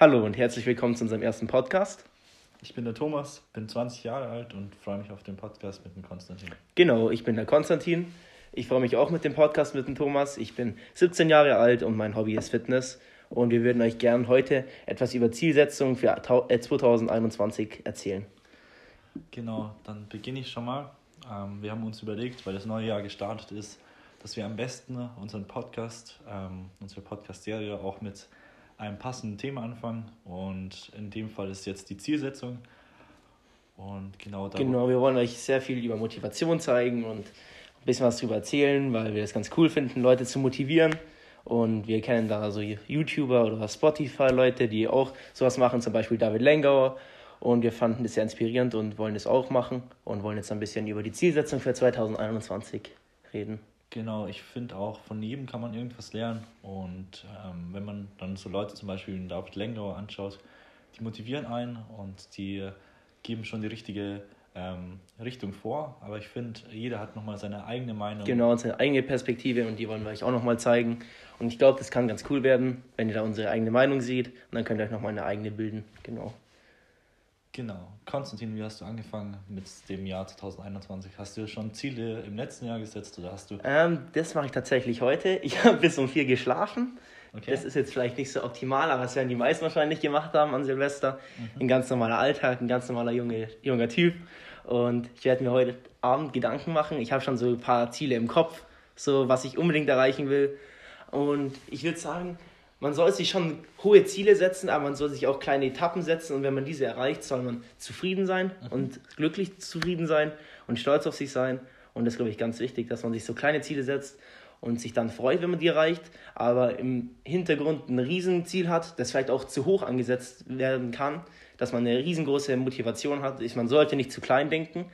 Hallo und herzlich willkommen zu unserem ersten Podcast. Ich bin der Thomas, bin 20 Jahre alt und freue mich auf den Podcast mit dem Konstantin. Genau, ich bin der Konstantin. Ich freue mich auch mit dem Podcast mit dem Thomas. Ich bin 17 Jahre alt und mein Hobby ist Fitness. Und wir würden euch gern heute etwas über Zielsetzungen für 2021 erzählen. Genau, dann beginne ich schon mal. Ähm, wir haben uns überlegt, weil das neue Jahr gestartet ist, dass wir am besten unseren Podcast, ähm, unsere Podcast-Serie auch mit einem passenden Thema anfangen. Und in dem Fall ist jetzt die Zielsetzung. Und genau da. Genau, wir wollen euch sehr viel über Motivation zeigen und ein bisschen was darüber erzählen, weil wir es ganz cool finden, Leute zu motivieren. Und wir kennen da so YouTuber oder Spotify-Leute, die auch sowas machen, zum Beispiel David Lengauer. Und wir fanden das sehr inspirierend und wollen das auch machen und wollen jetzt ein bisschen über die Zielsetzung für 2021 reden. Genau, ich finde auch, von jedem kann man irgendwas lernen. Und ähm, wenn man dann so Leute zum Beispiel wie David Lengauer anschaut, die motivieren einen und die geben schon die richtige ähm, Richtung vor. Aber ich finde, jeder hat nochmal seine eigene Meinung. Genau, seine eigene Perspektive und die wollen wir euch auch nochmal zeigen. Und ich glaube, das kann ganz cool werden, wenn ihr da unsere eigene Meinung seht. Und dann könnt ihr euch nochmal eine eigene bilden. Genau. Genau. Konstantin, wie hast du angefangen mit dem Jahr 2021? Hast du schon Ziele im letzten Jahr gesetzt oder hast du? Ähm, das mache ich tatsächlich heute. Ich habe bis um vier geschlafen. Okay. Das ist jetzt vielleicht nicht so optimal, aber das werden die meisten wahrscheinlich gemacht haben an Silvester. Mhm. Ein ganz normaler Alltag, ein ganz normaler junge, junger Typ. Und ich werde mir heute Abend Gedanken machen. Ich habe schon so ein paar Ziele im Kopf, so was ich unbedingt erreichen will. Und ich würde sagen, man soll sich schon hohe Ziele setzen, aber man soll sich auch kleine Etappen setzen und wenn man diese erreicht, soll man zufrieden sein mhm. und glücklich zufrieden sein und stolz auf sich sein. Und das ist, glaube ich, ganz wichtig, dass man sich so kleine Ziele setzt und sich dann freut, wenn man die erreicht, aber im Hintergrund ein Riesenziel hat, das vielleicht auch zu hoch angesetzt werden kann, dass man eine riesengroße Motivation hat. Man sollte nicht zu klein denken,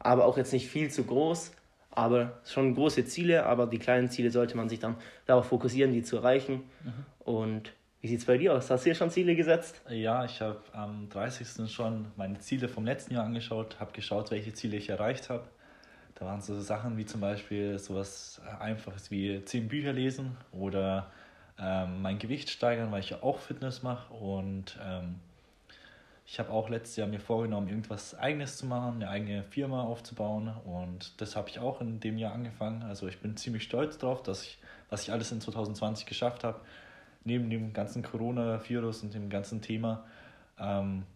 aber auch jetzt nicht viel zu groß, aber schon große Ziele, aber die kleinen Ziele sollte man sich dann darauf fokussieren, die zu erreichen. Mhm. Und wie sieht es bei dir aus? Hast du dir schon Ziele gesetzt? Ja, ich habe am 30. schon meine Ziele vom letzten Jahr angeschaut, habe geschaut, welche Ziele ich erreicht habe. Da waren so Sachen wie zum Beispiel sowas Einfaches wie 10 Bücher lesen oder ähm, mein Gewicht steigern, weil ich ja auch Fitness mache und ähm, ich habe auch letztes Jahr mir vorgenommen, irgendwas Eigenes zu machen, eine eigene Firma aufzubauen und das habe ich auch in dem Jahr angefangen. Also ich bin ziemlich stolz drauf, dass ich, was ich alles in 2020 geschafft habe, neben dem ganzen Coronavirus und dem ganzen Thema. Ähm,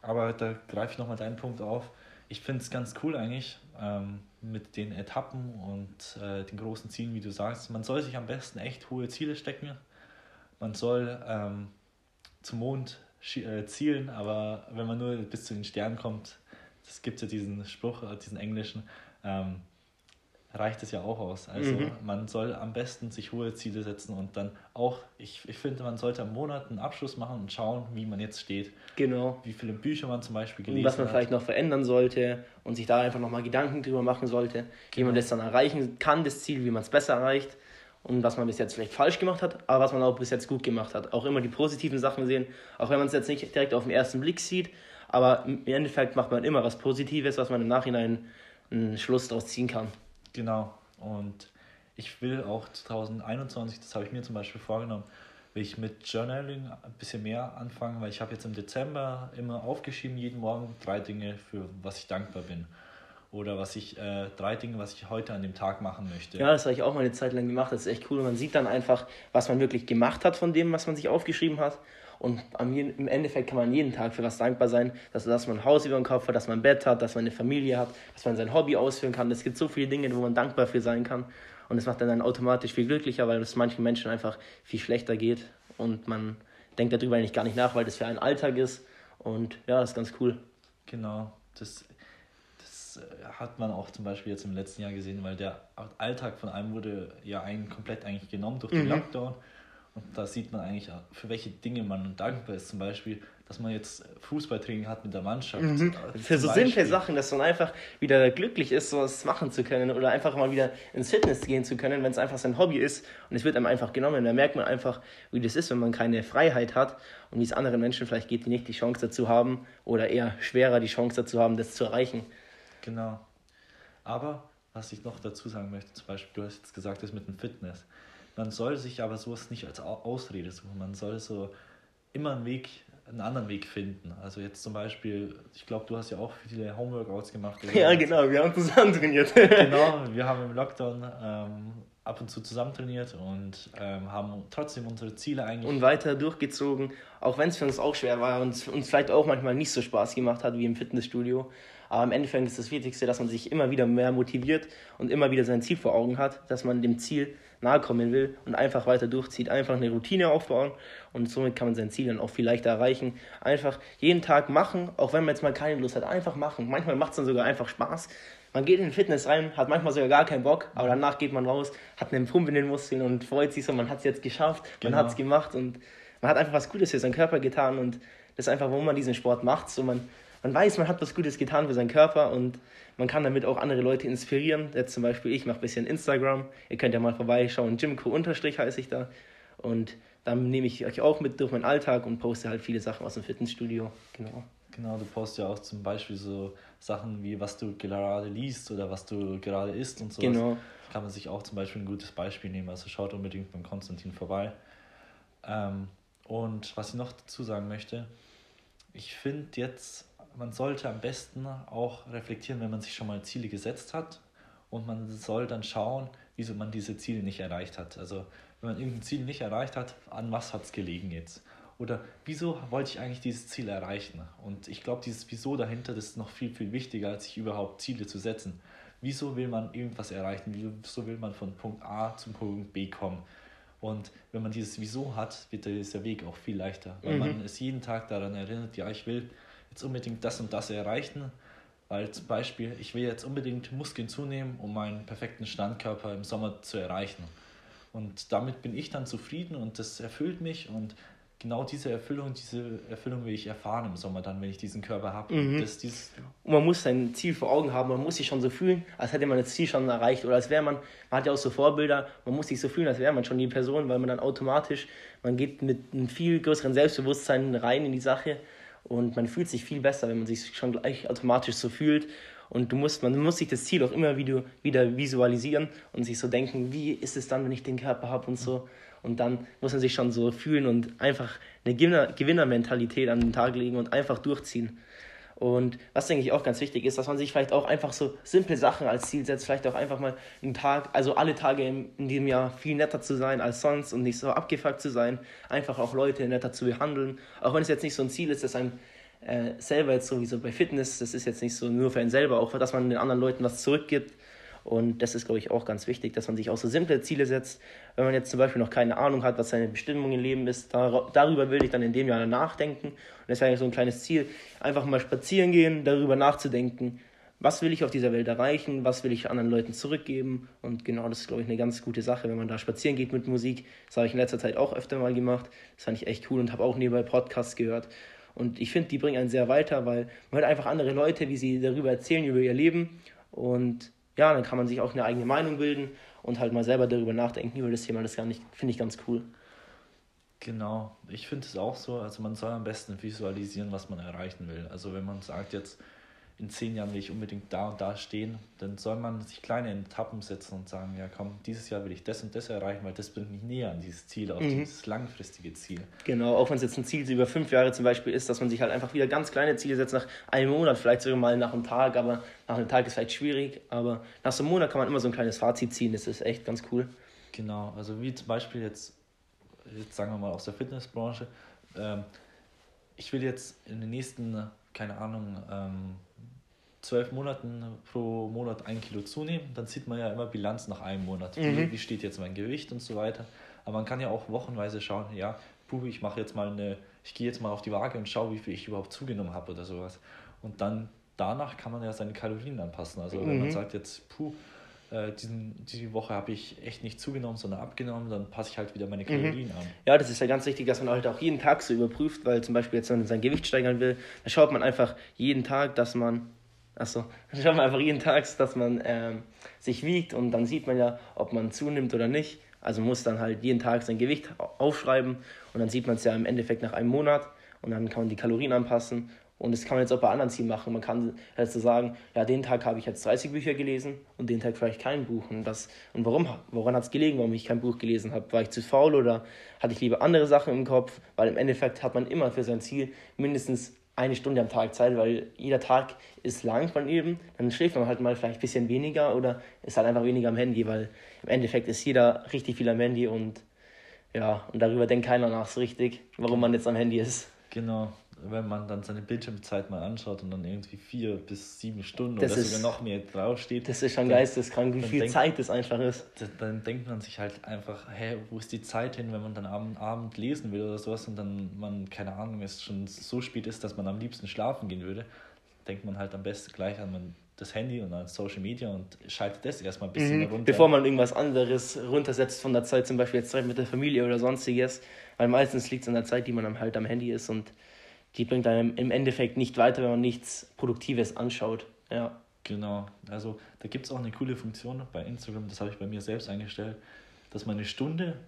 aber da greife ich nochmal deinen Punkt auf. Ich finde es ganz cool eigentlich ähm, mit den Etappen und äh, den großen Zielen, wie du sagst. Man soll sich am besten echt hohe Ziele stecken. Man soll ähm, zum Mond zielen, aber wenn man nur bis zu den Sternen kommt, das gibt ja diesen Spruch, äh, diesen englischen, ähm, reicht es ja auch aus. Also mhm. man soll am besten sich hohe Ziele setzen und dann auch, ich, ich finde, man sollte am Monat einen Abschluss machen und schauen, wie man jetzt steht. Genau. Wie viele Bücher man zum Beispiel gelesen hat. Was man hat. vielleicht noch verändern sollte und sich da einfach nochmal Gedanken drüber machen sollte, genau. wie man das dann erreichen kann, das Ziel, wie man es besser erreicht und was man bis jetzt vielleicht falsch gemacht hat, aber was man auch bis jetzt gut gemacht hat. Auch immer die positiven Sachen sehen, auch wenn man es jetzt nicht direkt auf den ersten Blick sieht, aber im Endeffekt macht man immer was Positives, was man im Nachhinein einen Schluss daraus ziehen kann. Genau. Und ich will auch 2021, das habe ich mir zum Beispiel vorgenommen, will ich mit Journaling ein bisschen mehr anfangen, weil ich habe jetzt im Dezember immer aufgeschrieben, jeden Morgen drei Dinge, für was ich dankbar bin oder was ich, äh, drei Dinge, was ich heute an dem Tag machen möchte. Ja, das habe ich auch mal eine Zeit lang gemacht. Das ist echt cool. Man sieht dann einfach, was man wirklich gemacht hat von dem, was man sich aufgeschrieben hat. Und im Endeffekt kann man jeden Tag für was dankbar sein, dass, dass man ein Haus über dem Kopf hat, dass man ein Bett hat, dass man eine Familie hat, dass man sein Hobby ausführen kann. Es gibt so viele Dinge, wo man dankbar für sein kann. Und es macht dann, dann automatisch viel glücklicher, weil es manchen Menschen einfach viel schlechter geht. Und man denkt darüber eigentlich gar nicht nach, weil das für einen Alltag ist. Und ja, das ist ganz cool. Genau. Das äh, hat man auch zum Beispiel jetzt im letzten Jahr gesehen, weil der Alltag von einem wurde ja einen komplett eigentlich genommen durch den mhm. Lockdown. Und da sieht man eigentlich, für welche Dinge man dankbar ist. Zum Beispiel, dass man jetzt Fußballtraining hat mit der Mannschaft. Mhm. Für so simple Sachen, dass man einfach wieder glücklich ist, sowas machen zu können oder einfach mal wieder ins Fitness gehen zu können, wenn es einfach sein Hobby ist und es wird einem einfach genommen. Da merkt man einfach, wie das ist, wenn man keine Freiheit hat und wie es anderen Menschen vielleicht geht, die nicht die Chance dazu haben oder eher schwerer die Chance dazu haben, das zu erreichen. Genau. Aber was ich noch dazu sagen möchte, zum Beispiel, du hast jetzt gesagt, das mit dem Fitness. Man soll sich aber sowas nicht als Ausrede suchen. Man soll so immer einen Weg, einen anderen Weg finden. Also jetzt zum Beispiel, ich glaube, du hast ja auch viele Homeworkouts gemacht. Oder? Ja, genau, wir haben zusammen trainiert. genau, wir haben im Lockdown ähm, ab und zu zusammen trainiert und ähm, haben trotzdem unsere Ziele eigentlich. Und weiter durchgezogen, auch wenn es für uns auch schwer war und uns vielleicht auch manchmal nicht so Spaß gemacht hat wie im Fitnessstudio. Aber im Endeffekt ist das Wichtigste, dass man sich immer wieder mehr motiviert und immer wieder sein Ziel vor Augen hat, dass man dem Ziel nahe kommen will und einfach weiter durchzieht, einfach eine Routine aufbauen und somit kann man sein Ziel dann auch viel leichter erreichen. Einfach jeden Tag machen, auch wenn man jetzt mal keine Lust hat, einfach machen. Manchmal macht es dann sogar einfach Spaß. Man geht in den Fitness rein, hat manchmal sogar gar keinen Bock, aber danach geht man raus, hat einen Pump in den Muskeln und freut sich so, man hat es jetzt geschafft, genau. man hat es gemacht und man hat einfach was Gutes für seinen Körper getan und das ist einfach, warum man diesen Sport macht. So man, man weiß, man hat was Gutes getan für seinen Körper und man kann damit auch andere Leute inspirieren. Jetzt zum Beispiel, ich mache ein bisschen Instagram. Ihr könnt ja mal vorbeischauen. Jimco unterstrich heiße ich da. Und dann nehme ich euch auch mit durch meinen Alltag und poste halt viele Sachen aus dem Fitnessstudio. Genau. Genau, du postest ja auch zum Beispiel so Sachen wie, was du gerade liest oder was du gerade isst und so. Genau. Kann man sich auch zum Beispiel ein gutes Beispiel nehmen. Also schaut unbedingt beim Konstantin vorbei. Ähm, und was ich noch dazu sagen möchte, ich finde jetzt man sollte am besten auch reflektieren, wenn man sich schon mal Ziele gesetzt hat und man soll dann schauen, wieso man diese Ziele nicht erreicht hat. Also wenn man irgendein Ziel nicht erreicht hat, an was hat es gelegen jetzt? Oder wieso wollte ich eigentlich dieses Ziel erreichen? Und ich glaube, dieses Wieso dahinter, das ist noch viel, viel wichtiger, als sich überhaupt Ziele zu setzen. Wieso will man irgendwas erreichen? Wieso will man von Punkt A zum Punkt B kommen? Und wenn man dieses Wieso hat, wird dieser Weg auch viel leichter, weil mhm. man es jeden Tag daran erinnert, ja, ich will jetzt unbedingt das und das erreichen. Weil zum Beispiel, ich will jetzt unbedingt Muskeln zunehmen, um meinen perfekten Standkörper im Sommer zu erreichen. Und damit bin ich dann zufrieden und das erfüllt mich und genau diese Erfüllung, diese Erfüllung will ich erfahren im Sommer dann, wenn ich diesen Körper habe. Mhm. Das, und man muss sein Ziel vor Augen haben, man muss sich schon so fühlen, als hätte man das Ziel schon erreicht oder als wäre man, man hat ja auch so Vorbilder, man muss sich so fühlen, als wäre man schon die Person, weil man dann automatisch, man geht mit einem viel größeren Selbstbewusstsein rein in die Sache und man fühlt sich viel besser, wenn man sich schon gleich automatisch so fühlt. Und du musst, man muss sich das Ziel auch immer wieder, wieder visualisieren und sich so denken, wie ist es dann, wenn ich den Körper habe und so. Und dann muss man sich schon so fühlen und einfach eine Gewinner Gewinnermentalität an den Tag legen und einfach durchziehen. Und was denke ich auch ganz wichtig ist, dass man sich vielleicht auch einfach so simple Sachen als Ziel setzt, vielleicht auch einfach mal einen Tag, also alle Tage in, diesem Jahr viel netter zu sein als sonst und nicht so abgefuckt zu sein, einfach auch Leute netter zu behandeln, auch wenn es jetzt nicht so ein Ziel ist, dass ein äh, selber jetzt sowieso bei Fitness, das ist jetzt nicht so nur für einen selber, auch dass man den anderen Leuten was zurückgibt, und das ist, glaube ich, auch ganz wichtig, dass man sich auch so simple Ziele setzt. Wenn man jetzt zum Beispiel noch keine Ahnung hat, was seine Bestimmung im Leben ist, darüber will ich dann in dem Jahr nachdenken. Und das wäre so ein kleines Ziel, einfach mal spazieren gehen, darüber nachzudenken, was will ich auf dieser Welt erreichen, was will ich anderen Leuten zurückgeben. Und genau das ist, glaube ich, eine ganz gute Sache, wenn man da spazieren geht mit Musik. Das habe ich in letzter Zeit auch öfter mal gemacht. Das fand ich echt cool und habe auch nebenbei Podcasts gehört. Und ich finde, die bringen einen sehr weiter, weil man hört einfach andere Leute, wie sie darüber erzählen, über ihr Leben. Und ja, dann kann man sich auch eine eigene Meinung bilden und halt mal selber darüber nachdenken über das Thema. Das finde ich ganz cool. Genau, ich finde es auch so. Also man soll am besten visualisieren, was man erreichen will. Also wenn man sagt jetzt, in zehn Jahren will ich unbedingt da und da stehen, dann soll man sich kleine Etappen setzen und sagen, ja komm, dieses Jahr will ich das und das erreichen, weil das bringt mich näher an dieses Ziel, auf mhm. dieses langfristige Ziel. Genau, auch wenn es jetzt ein Ziel über fünf Jahre zum Beispiel ist, dass man sich halt einfach wieder ganz kleine Ziele setzt, nach einem Monat, vielleicht sogar mal nach einem Tag, aber nach einem Tag ist vielleicht schwierig, aber nach so einem Monat kann man immer so ein kleines Fazit ziehen, das ist echt ganz cool. Genau, also wie zum Beispiel jetzt, jetzt sagen wir mal aus der Fitnessbranche, ähm, ich will jetzt in den nächsten, keine Ahnung, ähm, zwölf Monaten pro Monat ein Kilo zunehmen, dann sieht man ja immer Bilanz nach einem Monat. Mhm. Wie, steht jetzt mein Gewicht und so weiter. Aber man kann ja auch wochenweise schauen, ja, puh, ich mache jetzt mal eine, ich gehe jetzt mal auf die Waage und schaue, wie viel ich überhaupt zugenommen habe oder sowas. Und dann danach kann man ja seine Kalorien anpassen. Also mhm. wenn man mhm. sagt jetzt, puh, äh, diesen, diese Woche habe ich echt nicht zugenommen, sondern abgenommen, dann passe ich halt wieder meine mhm. Kalorien mhm. an. Ja, das ist ja ganz wichtig, dass man halt auch jeden Tag so überprüft, weil zum Beispiel jetzt, wenn man sein Gewicht steigern will, dann schaut man einfach jeden Tag, dass man Achso, schaut man einfach jeden Tag, dass man ähm, sich wiegt und dann sieht man ja, ob man zunimmt oder nicht. Also muss dann halt jeden Tag sein Gewicht aufschreiben und dann sieht man es ja im Endeffekt nach einem Monat und dann kann man die Kalorien anpassen Und das kann man jetzt auch bei anderen Zielen machen. Man kann halt so sagen, ja, den Tag habe ich jetzt 30 Bücher gelesen und den Tag vielleicht kein Buch. Und, das, und warum, woran hat es gelegen, warum ich kein Buch gelesen habe? War ich zu faul oder hatte ich lieber andere Sachen im Kopf? Weil im Endeffekt hat man immer für sein Ziel mindestens eine Stunde am Tag Zeit, weil jeder Tag ist lang von eben. Dann schläft man halt mal vielleicht ein bisschen weniger oder ist halt einfach weniger am Handy, weil im Endeffekt ist jeder richtig viel am Handy und ja, und darüber denkt keiner nach so richtig, warum man jetzt am Handy ist. Genau, wenn man dann seine Bildschirmzeit mal anschaut und dann irgendwie vier bis sieben Stunden das oder ist, sogar noch mehr draufsteht. Das ist schon geisteskrank, wie viel denkt, Zeit das einfach ist. Dann denkt man sich halt einfach, hä, wo ist die Zeit hin, wenn man dann am Abend lesen will oder sowas und dann man, keine Ahnung, es schon so spät ist, dass man am liebsten schlafen gehen würde, denkt man halt am besten gleich an das Handy und an Social Media und schaltet das erstmal ein bisschen mhm, runter. Bevor man irgendwas anderes runtersetzt von der Zeit, zum Beispiel jetzt Zeit mit der Familie oder sonstiges, weil meistens liegt es an der Zeit, die man halt am Handy ist und die bringt einem im Endeffekt nicht weiter, wenn man nichts Produktives anschaut. Ja. Genau, also da gibt es auch eine coole Funktion bei Instagram, das habe ich bei mir selbst eingestellt, dass man eine Stunde,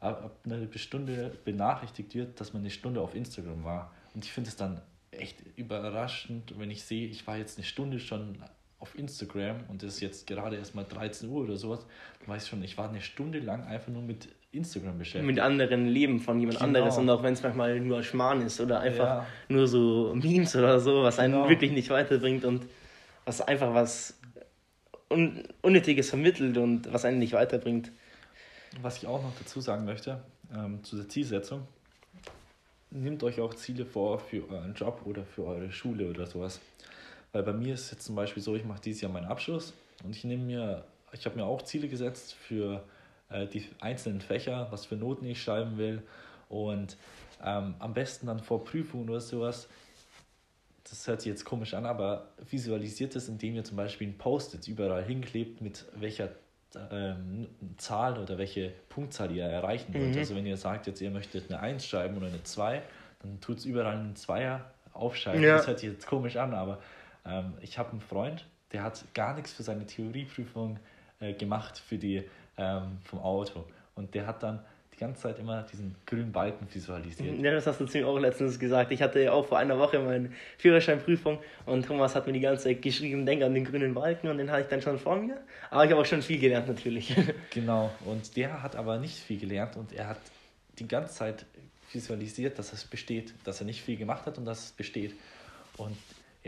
ab einer Stunde benachrichtigt wird, dass man eine Stunde auf Instagram war. Und ich finde es dann echt überraschend, wenn ich sehe, ich war jetzt eine Stunde schon auf Instagram und es ist jetzt gerade erst mal 13 Uhr oder sowas, dann weiß ich schon, ich war eine Stunde lang einfach nur mit Instagram beschäftigt. Mit anderen Leben von jemand genau. anderes und auch wenn es manchmal nur Schmarrn ist oder einfach ja. nur so Memes oder so, was einen genau. wirklich nicht weiterbringt und was einfach was Un Unnötiges vermittelt und was einen nicht weiterbringt. Was ich auch noch dazu sagen möchte, ähm, zu der Zielsetzung, nehmt euch auch Ziele vor für euren Job oder für eure Schule oder sowas. Weil bei mir ist es jetzt zum Beispiel so, ich mache dieses Jahr meinen Abschluss und ich nehme mir, ich habe mir auch Ziele gesetzt für die einzelnen Fächer, was für Noten ich schreiben will und ähm, am besten dann vor Prüfungen oder sowas. Das hört sich jetzt komisch an, aber visualisiert es, indem ihr zum Beispiel ein Post-it überall hinklebt, mit welcher ähm, Zahl oder welche Punktzahl ihr erreichen wollt. Mhm. Also wenn ihr sagt, jetzt ihr möchtet eine 1 schreiben oder eine 2, dann tut es überall einen Zweier aufschreiben. Ja. Das hört sich jetzt komisch an, aber ähm, ich habe einen Freund, der hat gar nichts für seine Theorieprüfung äh, gemacht für die ähm, vom Auto. Und der hat dann die ganze Zeit immer diesen grünen Balken visualisiert. Ja, das hast du zu mir auch letztens gesagt. Ich hatte ja auch vor einer Woche meine Führerscheinprüfung und Thomas hat mir die ganze Zeit geschrieben, denk an den grünen Balken und den hatte ich dann schon vor mir. Aber ich habe auch schon viel gelernt natürlich. Genau, und der hat aber nicht viel gelernt und er hat die ganze Zeit visualisiert, dass es besteht, dass er nicht viel gemacht hat und dass es besteht. Und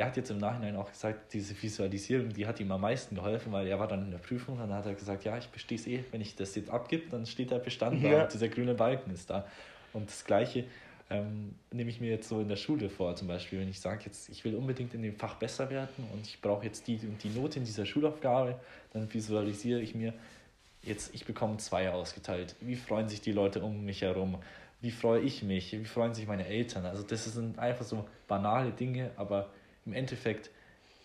er hat jetzt im Nachhinein auch gesagt, diese Visualisierung, die hat ihm am meisten geholfen, weil er war dann in der Prüfung, dann hat er gesagt, ja, ich bestehe es eh, wenn ich das jetzt abgib, dann steht der Bestand ja. da und dieser grüne Balken ist da. Und das Gleiche ähm, nehme ich mir jetzt so in der Schule vor, zum Beispiel, wenn ich sage, jetzt, ich will unbedingt in dem Fach besser werden und ich brauche jetzt die und die Note in dieser Schulaufgabe, dann visualisiere ich mir, jetzt, ich bekomme zwei ausgeteilt. Wie freuen sich die Leute um mich herum? Wie freue ich mich? Wie freuen sich meine Eltern? Also das sind einfach so banale Dinge, aber im Endeffekt,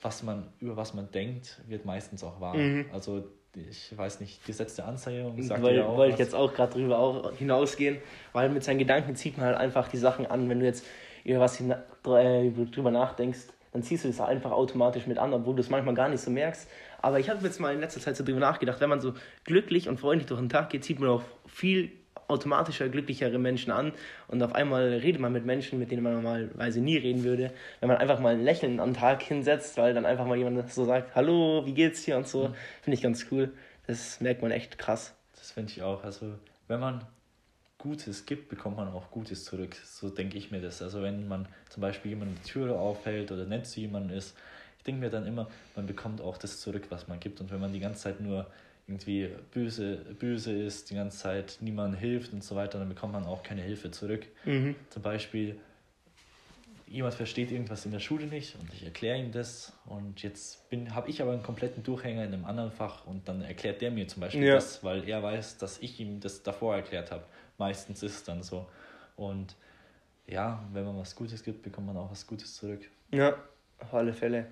was man, über was man denkt, wird meistens auch wahr. Mhm. Also ich weiß nicht, Gesetz der Anziehung sagt weil, ja auch. Wollte ich jetzt auch gerade drüber auch hinausgehen, weil mit seinen Gedanken zieht man halt einfach die Sachen an. Wenn du jetzt über was äh, drüber nachdenkst, dann ziehst du das einfach automatisch mit an, obwohl du es manchmal gar nicht so merkst. Aber ich habe jetzt mal in letzter Zeit so drüber nachgedacht, wenn man so glücklich und freundlich durch den Tag geht, zieht man auch viel automatischer, glücklichere Menschen an und auf einmal redet man mit Menschen, mit denen man normalerweise nie reden würde. Wenn man einfach mal ein Lächeln am Tag hinsetzt, weil dann einfach mal jemand so sagt, hallo, wie geht's hier und so, mhm. finde ich ganz cool. Das merkt man echt krass. Das finde ich auch. Also wenn man Gutes gibt, bekommt man auch Gutes zurück. So denke ich mir das. Also wenn man zum Beispiel jemanden die Türe aufhält oder nett zu jemandem ist, ich denke mir dann immer, man bekommt auch das zurück, was man gibt. Und wenn man die ganze Zeit nur irgendwie böse, böse ist, die ganze Zeit niemand hilft und so weiter, dann bekommt man auch keine Hilfe zurück. Mhm. Zum Beispiel, jemand versteht irgendwas in der Schule nicht und ich erkläre ihm das und jetzt habe ich aber einen kompletten Durchhänger in einem anderen Fach und dann erklärt der mir zum Beispiel ja. das, weil er weiß, dass ich ihm das davor erklärt habe. Meistens ist es dann so. Und ja, wenn man was Gutes gibt, bekommt man auch was Gutes zurück. Ja, auf alle Fälle.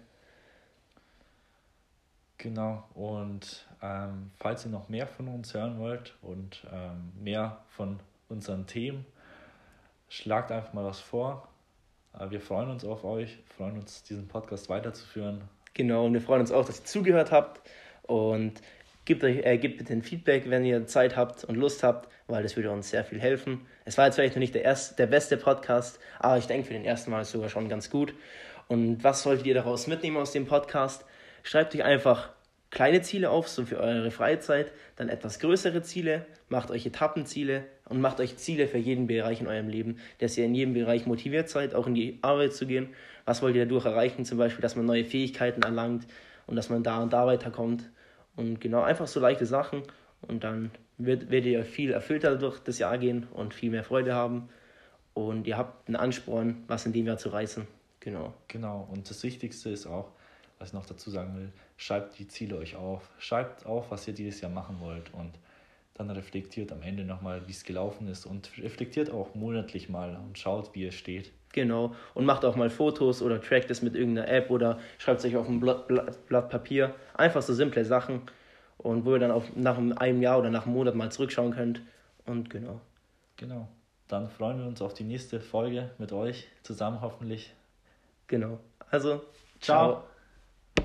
Genau, und ähm, falls ihr noch mehr von uns hören wollt und ähm, mehr von unseren Themen, schlagt einfach mal was vor. Äh, wir freuen uns auf euch, freuen uns, diesen Podcast weiterzuführen. Genau, und wir freuen uns auch, dass ihr zugehört habt und gebt, euch, äh, gebt bitte ein Feedback, wenn ihr Zeit habt und Lust habt, weil das würde uns sehr viel helfen. Es war jetzt vielleicht noch nicht der, erste, der beste Podcast, aber ich denke für den ersten Mal ist es sogar schon ganz gut. Und was solltet ihr daraus mitnehmen aus dem Podcast? Schreibt euch einfach kleine Ziele auf, so für eure Freizeit, dann etwas größere Ziele, macht euch Etappenziele und macht euch Ziele für jeden Bereich in eurem Leben, dass ihr in jedem Bereich motiviert seid, auch in die Arbeit zu gehen. Was wollt ihr dadurch erreichen? Zum Beispiel, dass man neue Fähigkeiten erlangt und dass man da und da weiterkommt. Und genau, einfach so leichte Sachen und dann wird, werdet ihr viel erfüllter durch das Jahr gehen und viel mehr Freude haben. Und ihr habt einen Ansporn, was in dem Jahr zu reißen. Genau. Genau. Und das Wichtigste ist auch, was ich noch dazu sagen will, schreibt die Ziele euch auf. Schreibt auf, was ihr dieses Jahr machen wollt und dann reflektiert am Ende nochmal, wie es gelaufen ist und reflektiert auch monatlich mal und schaut, wie ihr steht. Genau. Und macht auch mal Fotos oder trackt es mit irgendeiner App oder schreibt es euch auf ein Blatt, Blatt, Blatt Papier. Einfach so simple Sachen und wo ihr dann auch nach einem Jahr oder nach einem Monat mal zurückschauen könnt. Und genau. Genau. Dann freuen wir uns auf die nächste Folge mit euch zusammen hoffentlich. Genau. Also, ciao. ciao.